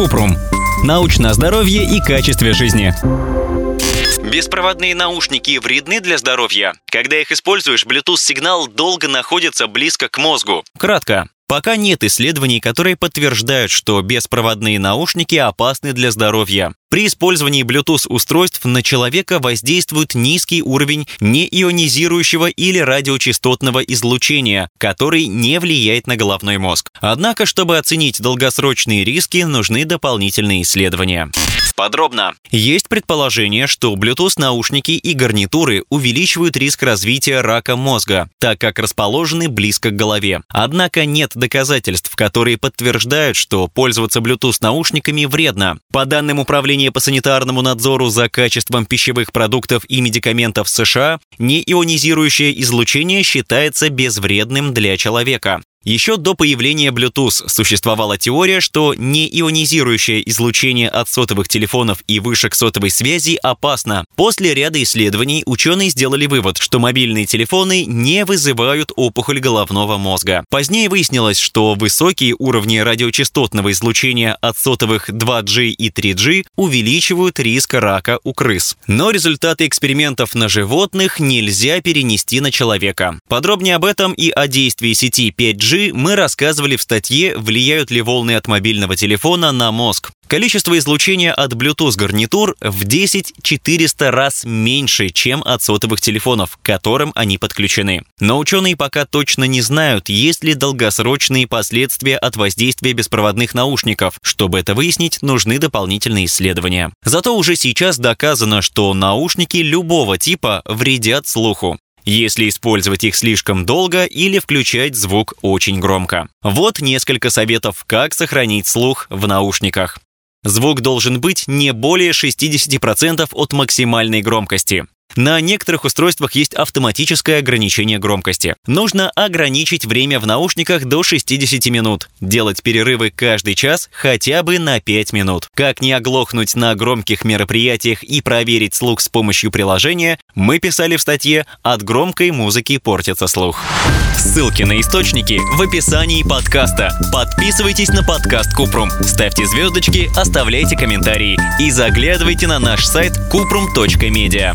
Купрум. Научное здоровье и качестве жизни. Беспроводные наушники вредны для здоровья. Когда их используешь, Bluetooth-сигнал долго находится близко к мозгу. Кратко. Пока нет исследований, которые подтверждают, что беспроводные наушники опасны для здоровья. При использовании Bluetooth-устройств на человека воздействует низкий уровень неионизирующего или радиочастотного излучения, который не влияет на головной мозг. Однако, чтобы оценить долгосрочные риски, нужны дополнительные исследования. Подробно. Есть предположение, что Bluetooth-наушники и гарнитуры увеличивают риск развития рака мозга, так как расположены близко к голове. Однако нет доказательств, которые подтверждают, что пользоваться Bluetooth-наушниками вредно. По данным Управления по санитарному надзору за качеством пищевых продуктов и медикаментов США неионизирующее излучение считается безвредным для человека. Еще до появления Bluetooth существовала теория, что неионизирующее излучение от сотовых телефонов и вышек сотовой связи опасно. После ряда исследований ученые сделали вывод, что мобильные телефоны не вызывают опухоль головного мозга. Позднее выяснилось, что высокие уровни радиочастотного излучения от сотовых 2G и 3G увеличивают риск рака у крыс. Но результаты экспериментов на животных нельзя перенести на человека. Подробнее об этом и о действии сети 5G 5G мы рассказывали в статье «Влияют ли волны от мобильного телефона на мозг?». Количество излучения от Bluetooth гарнитур в 10-400 раз меньше, чем от сотовых телефонов, к которым они подключены. Но ученые пока точно не знают, есть ли долгосрочные последствия от воздействия беспроводных наушников. Чтобы это выяснить, нужны дополнительные исследования. Зато уже сейчас доказано, что наушники любого типа вредят слуху если использовать их слишком долго или включать звук очень громко. Вот несколько советов, как сохранить слух в наушниках. Звук должен быть не более 60% от максимальной громкости. На некоторых устройствах есть автоматическое ограничение громкости. Нужно ограничить время в наушниках до 60 минут. Делать перерывы каждый час хотя бы на 5 минут. Как не оглохнуть на громких мероприятиях и проверить слух с помощью приложения, мы писали в статье «От громкой музыки портится слух». Ссылки на источники в описании подкаста. Подписывайтесь на подкаст Купрум, ставьте звездочки, оставляйте комментарии и заглядывайте на наш сайт kuprum.media.